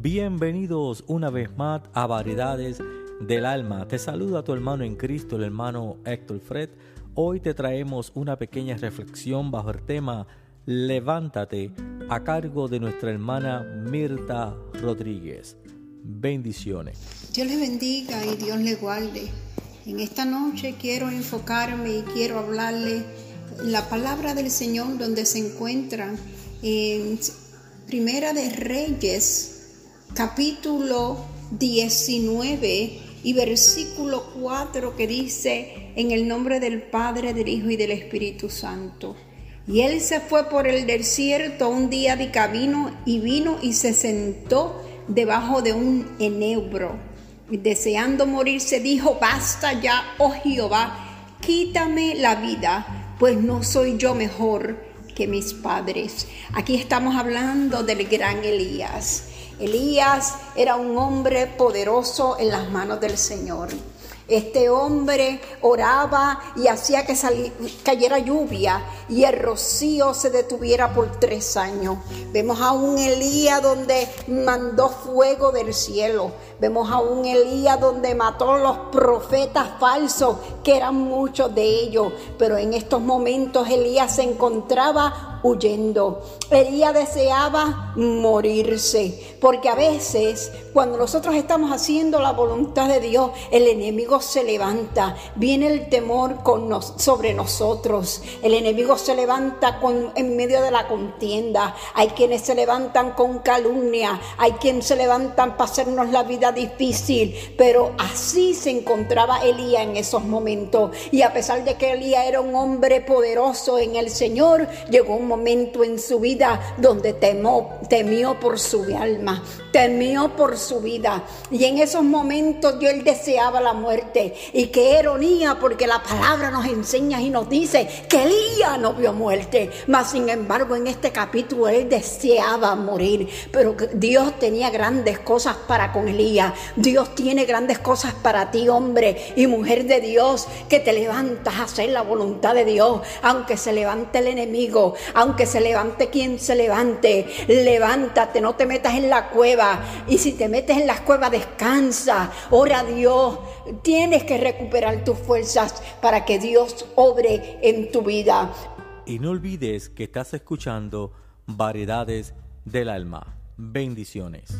Bienvenidos una vez más a Variedades del Alma. Te saluda tu hermano en Cristo, el hermano Héctor Fred. Hoy te traemos una pequeña reflexión bajo el tema Levántate a cargo de nuestra hermana Mirta Rodríguez. Bendiciones. Dios le bendiga y Dios le guarde. En esta noche quiero enfocarme y quiero hablarle la palabra del Señor donde se encuentra en Primera de Reyes capítulo 19 y versículo 4 que dice, en el nombre del Padre, del Hijo y del Espíritu Santo. Y él se fue por el desierto un día de camino y vino y se sentó debajo de un enebro. deseando morirse, dijo, basta ya, oh Jehová, quítame la vida, pues no soy yo mejor que mis padres. Aquí estamos hablando del gran Elías. Elías era un hombre poderoso en las manos del Señor. Este hombre oraba y hacía que cayera lluvia y el rocío se detuviera por tres años. Vemos a un Elías donde mandó fuego del cielo. Vemos a un Elías donde mató a los profetas falsos, que eran muchos de ellos. Pero en estos momentos Elías se encontraba huyendo. Elías deseaba morirse, porque a veces cuando nosotros estamos haciendo la voluntad de Dios, el enemigo se levanta, viene el temor con sobre nosotros, el enemigo se levanta con, en medio de la contienda, hay quienes se levantan con calumnia, hay quienes se levantan para hacernos la vida difícil, pero así se encontraba Elías en esos momentos. Y a pesar de que Elías era un hombre poderoso en el Señor, llegó un momento en su vida donde temó, temió por su alma, temió por su vida. Y en esos momentos yo él deseaba la muerte. Y qué ironía, porque la palabra nos enseña y nos dice que Elías no vio muerte. Mas sin embargo, en este capítulo él deseaba morir. Pero Dios tenía grandes cosas para con Elías. Dios tiene grandes cosas para ti, hombre y mujer de Dios, que te levantas a hacer la voluntad de Dios, aunque se levante el enemigo, aunque se levante quien se levante, levántate, no te metas en la cueva. Y si te metes en la cueva, descansa, ora a Dios. Tienes que recuperar tus fuerzas para que Dios obre en tu vida. Y no olvides que estás escuchando Variedades del Alma. Bendiciones.